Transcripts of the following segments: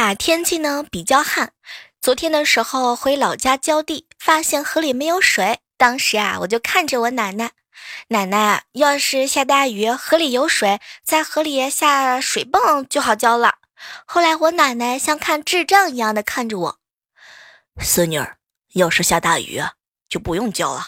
啊，天气呢比较旱。昨天的时候回老家浇地，发现河里没有水。当时啊，我就看着我奶奶，奶奶要是下大雨，河里有水，在河里下水泵就好浇了。后来我奶奶像看智障一样的看着我，孙女儿，要是下大雨，就不用浇了。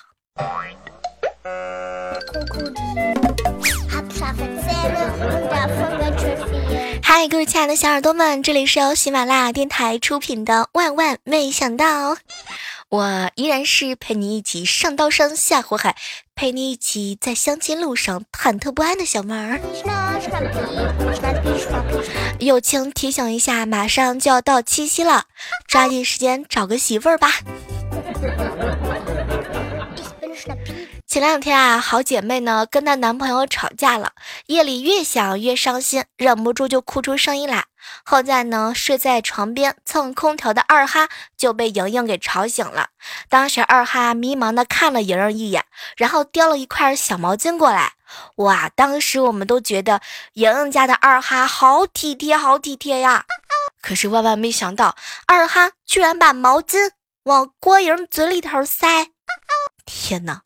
嗨，各位亲爱的小耳朵们，这里是由喜马拉雅电台出品的《万万没想到》，我依然是陪你一起上刀山下火海，陪你一起在相亲路上忐忑不安的小妹儿。友情提醒一下，马上就要到七夕了，抓紧时间找个媳妇儿吧。前两天啊，好姐妹呢跟她男朋友吵架了，夜里越想越伤心，忍不住就哭出声音来。好在呢，睡在床边蹭空调的二哈就被莹莹给吵醒了。当时二哈迷茫的看了莹莹一眼，然后叼了一块小毛巾过来。哇，当时我们都觉得莹莹家的二哈好体贴，好体贴呀。可是万万没想到，二哈居然把毛巾往郭莹嘴里头塞。天哪！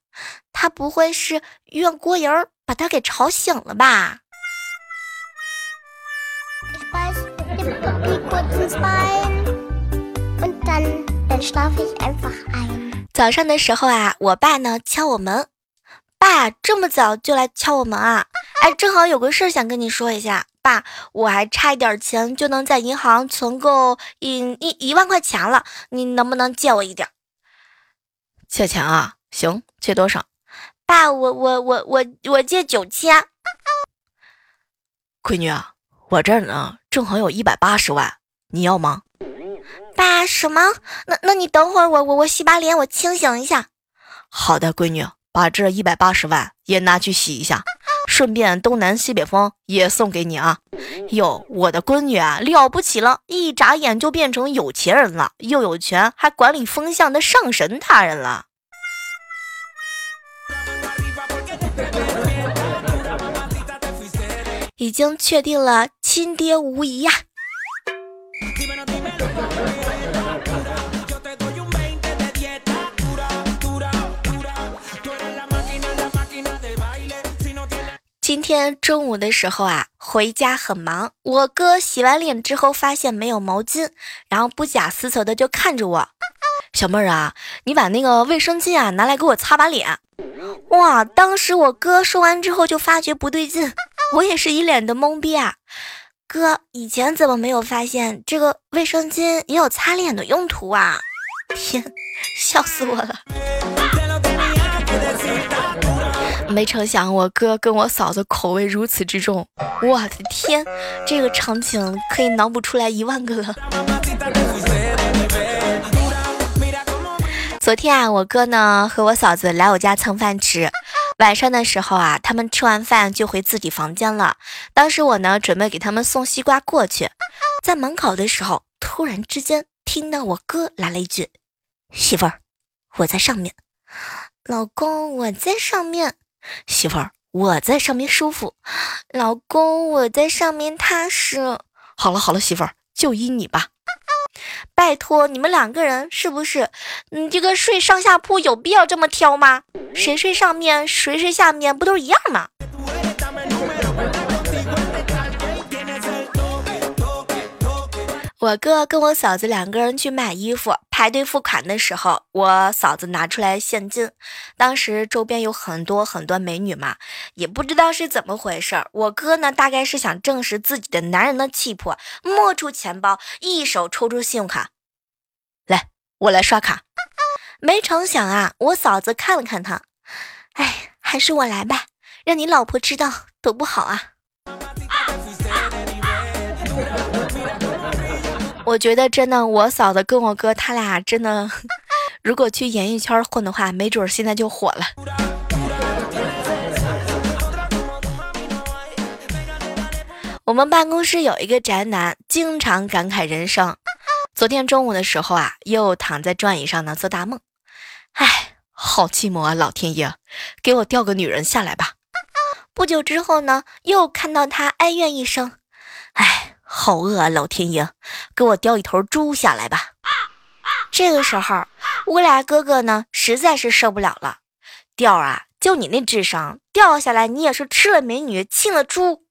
他不会是怨郭莹儿把他给吵醒了吧.早上的时候啊，我爸呢敲我门，爸这么早就来敲我门啊？哎，正好有个事儿想跟你说一下，爸，我还差一点钱就能在银行存够一一一万块钱了，你能不能借我一点儿？借钱啊？行，借多少？爸，我我我我我借九千。闺女啊，我这儿呢正好有一百八十万，你要吗？爸，什么？那那你等会儿，我我我洗把脸，我清醒一下。好的，闺女，把这一百八十万也拿去洗一下，顺便东南西北风也送给你啊。哟，我的闺女啊，了不起了，一眨眼就变成有钱人了，又有权，还管理风向的上神大人了。已经确定了亲爹无疑呀、今天中午的时候啊，回家很忙。我哥洗完脸之后发现没有毛巾，然后不假思索的就看着我：“小妹儿啊，你把那个卫生巾啊拿来给我擦把脸。”哇！当时我哥说完之后就发觉不对劲，我也是一脸的懵逼啊。哥，以前怎么没有发现这个卫生巾也有擦脸的用途啊？天，笑死我了！没成想我哥跟我嫂子口味如此之重，我的天，这个场景可以脑补出来一万个了。昨天啊，我哥呢和我嫂子来我家蹭饭吃，晚上的时候啊，他们吃完饭就回自己房间了。当时我呢准备给他们送西瓜过去，在门口的时候，突然之间听到我哥来了一句：“媳妇儿，我在上面。”老公，我在上面。媳妇儿，我在上面舒服。老公，我在上面踏实。好了好了，媳妇儿，就依你吧。拜托，你们两个人是不是？你这个睡上下铺有必要这么挑吗？谁睡上面，谁睡下面，不都一样吗？我哥跟我嫂子两个人去买衣服，排队付款的时候，我嫂子拿出来现金。当时周边有很多很多美女嘛，也不知道是怎么回事儿。我哥呢，大概是想证实自己的男人的气魄，摸出钱包，一手抽出信用卡，来，我来刷卡。没成想啊，我嫂子看了看他，哎，还是我来吧，让你老婆知道多不好啊。我觉得真的，我嫂子跟我哥他俩真的，如果去演艺圈混的话，没准现在就火了。我们办公室有一个宅男，经常感慨人生。昨天中午的时候啊，又躺在转椅上呢做大梦，唉，好寂寞啊！老天爷，给我调个女人下来吧。不久之后呢，又看到他哀怨一声，好饿啊！老天爷，给我叼一头猪下来吧。这个时候，乌俩哥哥呢，实在是受不了了，调啊，就你那智商，掉下来你也是吃了美女，亲了猪。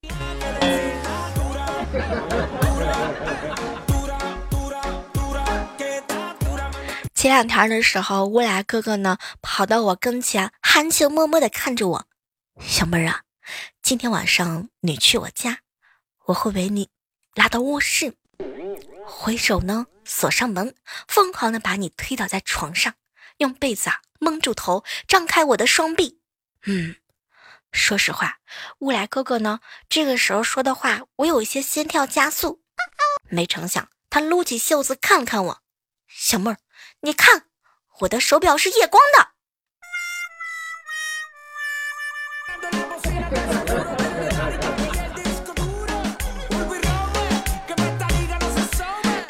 前两天的时候，乌拉哥哥呢跑到我跟前，含情脉脉的看着我，小妹儿啊，今天晚上你去我家，我会为你拉到卧室，回手呢锁上门，疯狂的把你推倒在床上，用被子啊蒙住头，张开我的双臂。嗯，说实话，乌来哥哥呢这个时候说的话，我有一些心跳加速。没成想，他撸起袖子看了看我，小妹儿。你看，我的手表是夜光的。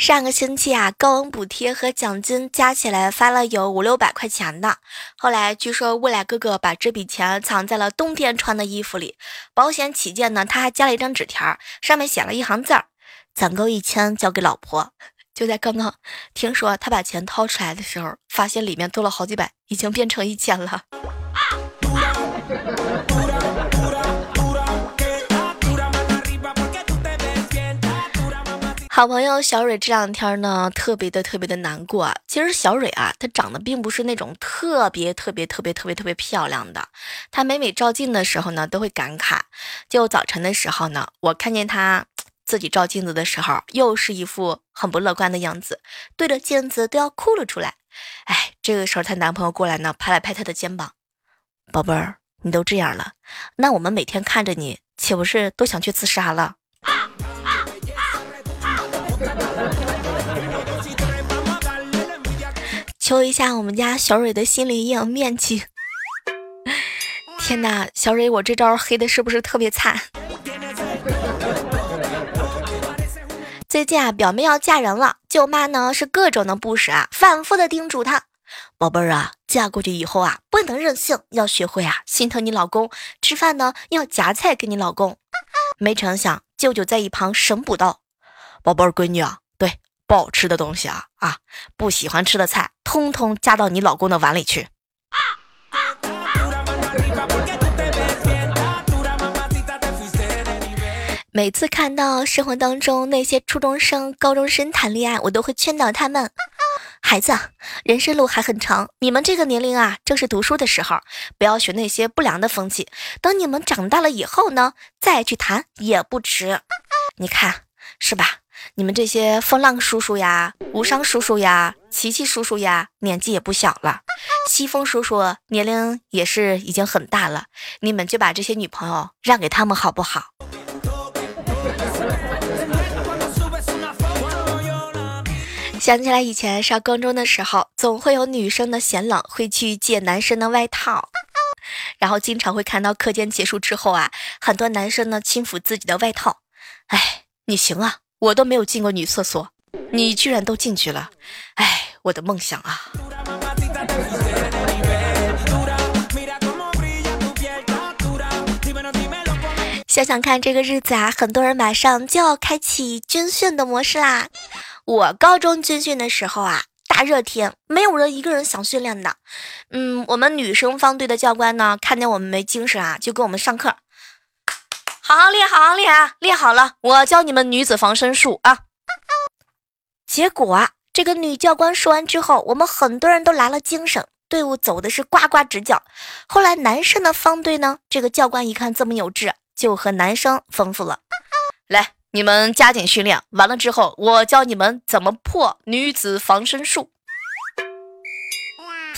上个星期啊，高温补贴和奖金加起来发了有五六百块钱呢。后来据说未来哥哥把这笔钱藏在了冬天穿的衣服里，保险起见呢，他还加了一张纸条，上面写了一行字儿：攒够一千交给老婆。就在刚刚，听说他把钱掏出来的时候，发现里面多了好几百，已经变成一千了。好朋友小蕊这两天呢，特别的特别的难过。其实小蕊啊，她长得并不是那种特别特别特别特别特别漂亮的，她每每照镜的时候呢，都会感慨。就早晨的时候呢，我看见她。自己照镜子的时候，又是一副很不乐观的样子，对着镜子都要哭了出来。哎，这个时候她男朋友过来呢，拍了拍她的肩膀：“宝贝儿，你都这样了，那我们每天看着你，岂不是都想去自杀了？”求一下我们家小蕊的心理阴影面积。天哪，小蕊，我这招黑的是不是特别惨？最近啊，表妹要嫁人了，舅妈呢是各种的不舍啊，反复的叮嘱她：“宝贝儿啊，嫁过去以后啊，不能任性，要学会啊心疼你老公，吃饭呢要夹菜给你老公。”没成想，舅舅在一旁神补道：“宝贝儿，闺女啊，对，不好吃的东西啊啊，不喜欢吃的菜，通通加到你老公的碗里去。”每次看到生活当中那些初中生、高中生谈恋爱，我都会劝导他们：孩子，人生路还很长，你们这个年龄啊，正是读书的时候，不要学那些不良的风气。等你们长大了以后呢，再去谈也不迟。你看是吧？你们这些风浪叔叔呀、无伤叔叔呀、琪琪叔叔呀，年纪也不小了；西风叔叔年龄也是已经很大了。你们就把这些女朋友让给他们好不好？想起来以前上高中的时候，总会有女生的嫌冷，会去借男生的外套，然后经常会看到课间结束之后啊，很多男生呢轻抚自己的外套。哎，你行啊，我都没有进过女厕所，你居然都进去了。哎，我的梦想啊！想想看，这个日子啊，很多人马上就要开启军训的模式啦。我高中军训的时候啊，大热天，没有人一个人想训练的。嗯，我们女生方队的教官呢，看见我们没精神啊，就给我们上课，好好练，好好练啊，练好了，我教你们女子防身术啊。结果啊，这个女教官说完之后，我们很多人都来了精神，队伍走的是呱呱直叫。后来男生的方队呢，这个教官一看这么有志，就和男生吩咐了，来。你们加紧训练，完了之后我教你们怎么破女子防身术。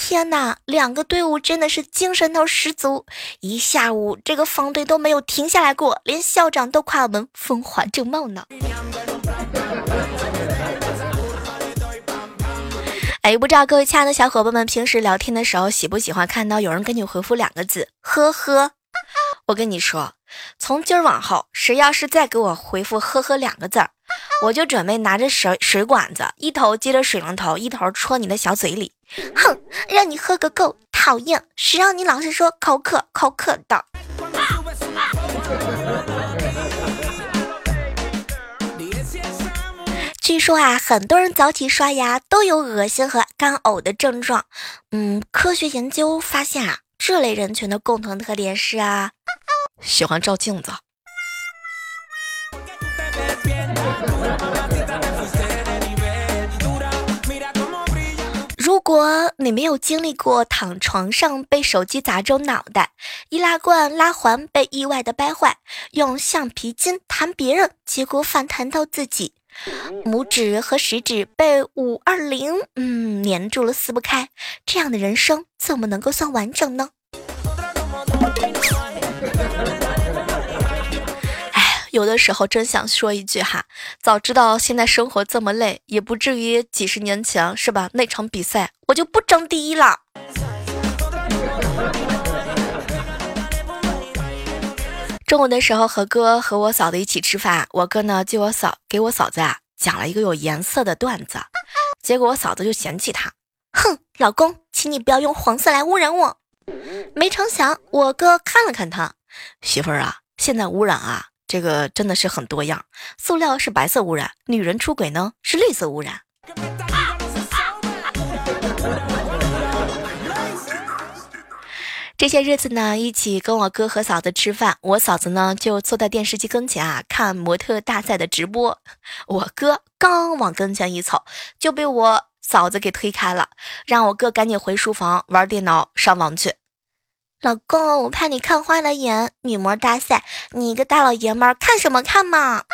天哪，两个队伍真的是精神头十足，一下午这个方队都没有停下来过，连校长都夸我们风华正茂呢。哎，不知道各位亲爱的小伙伴们，平时聊天的时候喜不喜欢看到有人给你回复两个字“呵呵”？我跟你说，从今儿往后，谁要是再给我回复“呵呵”两个字儿，我就准备拿着水水管子，一头接着水龙头，一头戳你的小嘴里。哼，让你喝个够！讨厌，谁让你老是说口渴口渴的？据说啊，很多人早起刷牙都有恶心和干呕的症状。嗯，科学研究发现啊，这类人群的共同特点是啊，喜欢照镜子。果你没有经历过躺床上被手机砸中脑袋，易拉罐拉环被意外的掰坏，用橡皮筋弹别人，结果反弹到自己。拇指和食指被五二零嗯粘住了撕不开，这样的人生怎么能够算完整呢？有的时候真想说一句哈，早知道现在生活这么累，也不至于几十年前是吧？那场比赛我就不争第一了。中午的时候和哥和我嫂子一起吃饭，我哥呢就我嫂给我嫂子啊讲了一个有颜色的段子，结果我嫂子就嫌弃他，哼，老公，请你不要用黄色来污染我。没成想我哥看了看他，媳妇儿啊，现在污染啊，这个真的是很多样，塑料是白色污染，女人出轨呢是绿色污染。这些日子呢，一起跟我哥和嫂子吃饭，我嫂子呢就坐在电视机跟前啊看模特大赛的直播。我哥刚往跟前一凑，就被我嫂子给推开了，让我哥赶紧回书房玩电脑上网去。老公，我怕你看花了眼，女模大赛，你一个大老爷们儿看什么看嘛？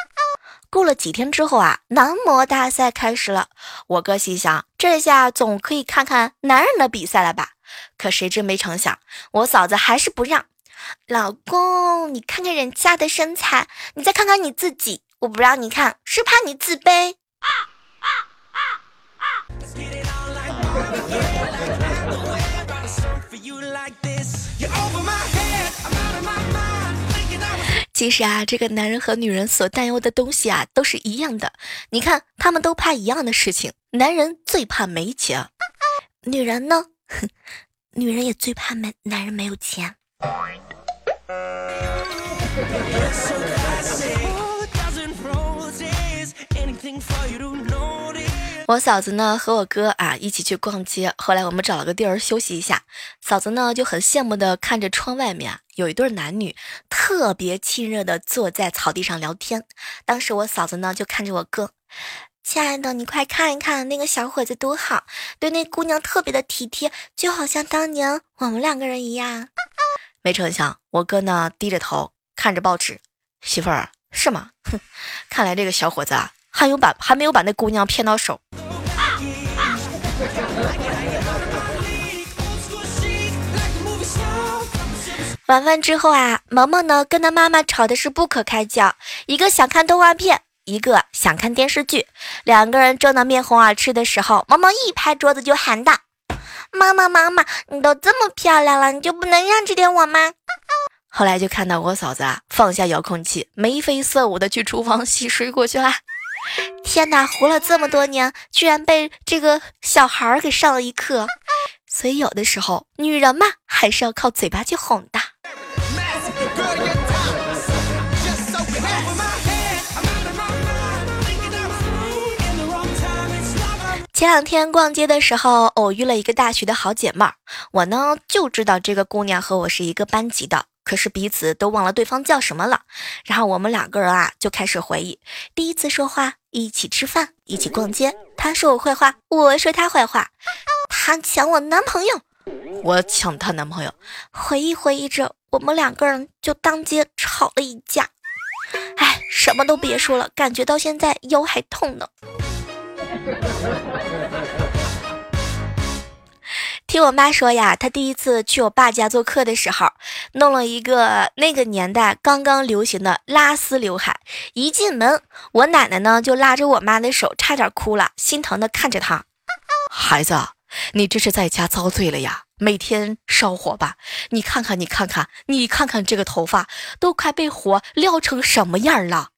过了几天之后啊，男模大赛开始了，我哥心想，这下总可以看看男人的比赛了吧？可谁知没成想，我嫂子还是不让。老公，你看看人家的身材，你再看看你自己，我不让你看，是怕你自卑。啊啊啊啊其实啊，这个男人和女人所担忧的东西啊，都是一样的。你看，他们都怕一样的事情。男人最怕没钱，女人呢？女人也最怕没男人没有钱。我嫂子呢和我哥啊一起去逛街，后来我们找了个地儿休息一下。嫂子呢就很羡慕的看着窗外面有一对男女特别亲热的坐在草地上聊天。当时我嫂子呢就看着我哥。亲爱的，你快看一看那个小伙子多好，对那姑娘特别的体贴，就好像当年我们两个人一样。没成想，我哥呢低着头看着报纸，媳妇儿是吗？哼，看来这个小伙子啊，还有把还没有把那姑娘骗到手。晚饭之后啊，萌萌呢跟他妈妈吵的是不可开交，一个想看动画片。一个想看电视剧，两个人争得面红耳赤的时候，萌萌一拍桌子就喊道：“妈妈，妈妈，你都这么漂亮了，你就不能让着点我吗？”后来就看到我嫂子啊放下遥控器，眉飞色舞的去厨房洗水果去了。天哪，活了这么多年，居然被这个小孩儿给上了一课。所以有的时候，女人嘛，还是要靠嘴巴去哄的。前两天逛街的时候，偶遇了一个大学的好姐妹儿。我呢就知道这个姑娘和我是一个班级的，可是彼此都忘了对方叫什么了。然后我们两个人啊就开始回忆第一次说话，一起吃饭，一起逛街。他说我坏话，我说他坏话。他抢我男朋友，我抢她男朋友。回忆回忆着，我们两个人就当街吵了一架。哎，什么都别说了，感觉到现在腰还痛呢。听我妈说呀，她第一次去我爸家做客的时候，弄了一个那个年代刚刚流行的拉丝刘海。一进门，我奶奶呢就拉着我妈的手，差点哭了，心疼的看着她。孩子，你这是在家遭罪了呀！每天烧火吧，你看看，你看看，你看看这个头发都快被火燎成什么样了。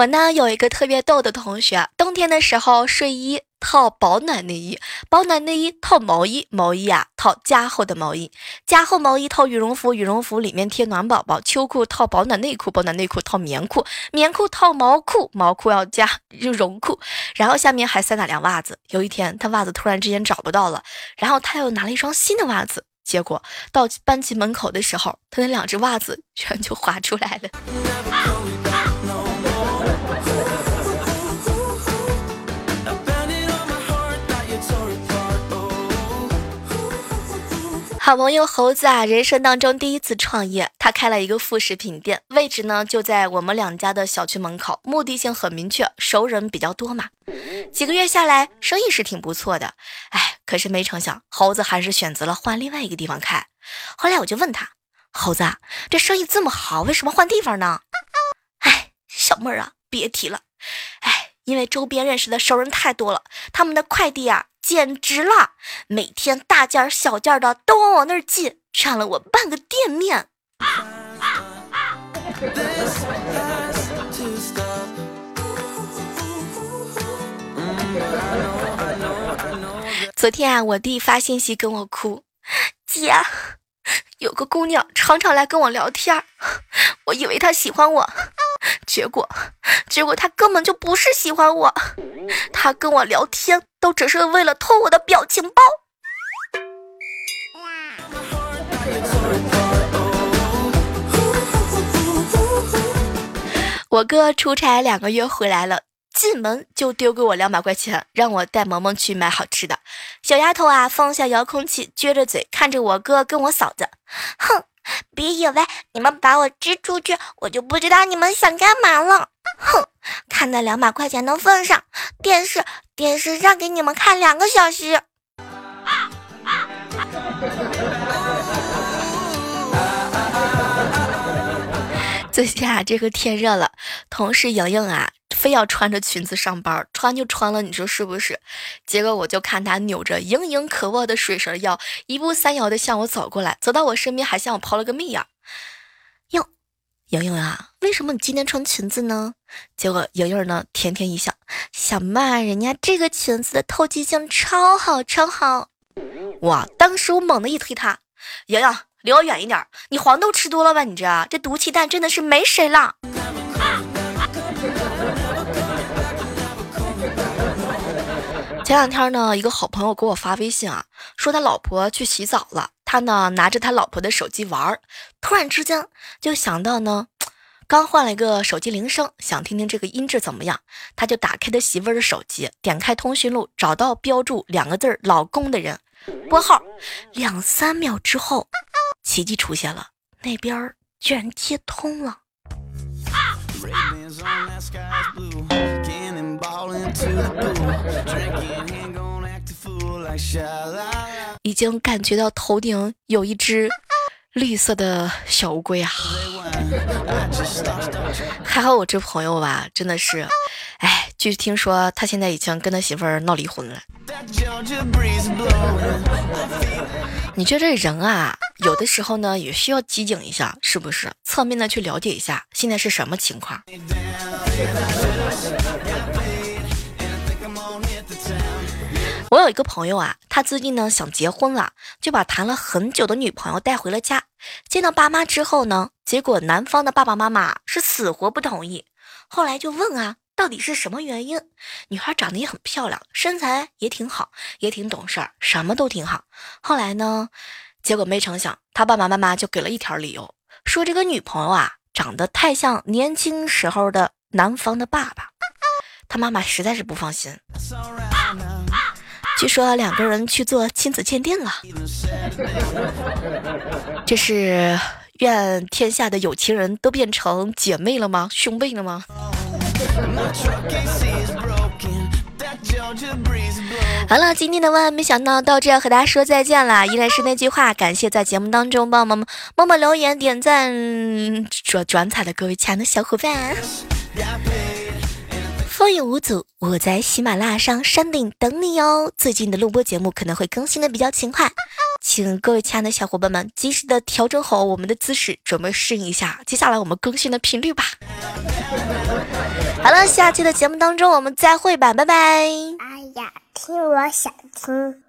我呢有一个特别逗的同学，冬天的时候睡衣套保暖内衣，保暖内衣套毛衣，毛衣啊套加厚的毛衣，加厚毛衣套羽绒服，羽绒服里面贴暖宝宝，秋裤套保暖内裤，保暖内裤套棉裤，棉裤套毛裤，毛裤要加绒裤，然后下面还塞哪两袜子。有一天他袜子突然之间找不到了，然后他又拿了一双新的袜子，结果到班级门口的时候，他那两只袜子全就滑出来了。好朋友猴子啊，人生当中第一次创业，他开了一个副食品店，位置呢就在我们两家的小区门口，目的性很明确，熟人比较多嘛。几个月下来，生意是挺不错的，哎，可是没成想，猴子还是选择了换另外一个地方开。后来我就问他，猴子，这生意这么好，为什么换地方呢？哎，小妹儿啊，别提了，哎，因为周边认识的熟人太多了，他们的快递啊。简直了！每天大件儿小件儿的都往我那儿寄，占了我半个店面。昨天啊，我弟发信息跟我哭，姐，有个姑娘常常来跟我聊天，我以为她喜欢我，结果，结果她根本就不是喜欢我，她跟我聊天。都只是为了偷我的表情包。我哥出差两个月回来了，进门就丢给我两百块钱，让我带萌萌去买好吃的。小丫头啊，放下遥控器，撅着嘴看着我哥跟我嫂子，哼，别以为你们把我支出去，我就不知道你们想干嘛了。哼，看在两百块钱的份上，电视电视让给你们看两个小时。最近啊，这个天热了，同事莹莹啊，非要穿着裙子上班，穿就穿了，你说是不是？结果我就看她扭着盈盈可握的水蛇腰，一步三摇的向我走过来，走到我身边还向我抛了个媚眼。哟，莹莹啊，为什么你今天穿裙子呢？结果莹莹呢，甜甜一笑，小妹，人家这个裙子的透气性超好，超好。哇！当时我猛地一推她，莹莹，离我远一点，你黄豆吃多了吧？你这这毒气弹真的是没谁了。前两天呢，一个好朋友给我发微信啊，说他老婆去洗澡了，他呢拿着他老婆的手机玩儿，突然之间就想到呢，刚换了一个手机铃声，想听听这个音质怎么样，他就打开他媳妇儿的手机，点开通讯录，找到标注两个字儿“老公”的人，拨号，两三秒之后，奇迹出现了，那边居然接通了。已经感觉到头顶有一只绿色的小乌龟啊！还好我这朋友吧，真的是，哎，据听说他现在已经跟他媳妇儿闹离婚了。你觉得这人啊，有的时候呢也需要机警一下，是不是？侧面的去了解一下现在是什么情况。我有一个朋友啊，他最近呢想结婚了，就把谈了很久的女朋友带回了家。见到爸妈之后呢，结果男方的爸爸妈妈是死活不同意。后来就问啊，到底是什么原因？女孩长得也很漂亮，身材也挺好，也挺懂事儿，什么都挺好。后来呢，结果没成想，他爸爸妈妈就给了一条理由，说这个女朋友啊长得太像年轻时候的男方的爸爸，他妈妈实在是不放心。据说两个人去做亲子鉴定了，这是愿天下的有情人都变成姐妹了吗？兄妹了吗？好了，今天的万万没想到到这要和大家说再见了。依然是那句话，感谢在节目当中帮我们默默留言、点赞、转转彩的各位亲爱的小伙伴。风雨无阻，我在喜马拉雅上山顶等你哦。最近的录播节目可能会更新的比较勤快，请各位亲爱的小伙伴们及时的调整好我们的姿势，准备适应一下接下来我们更新的频率吧。好了，下期的节目当中我们再会吧，拜拜。哎呀，听我想听。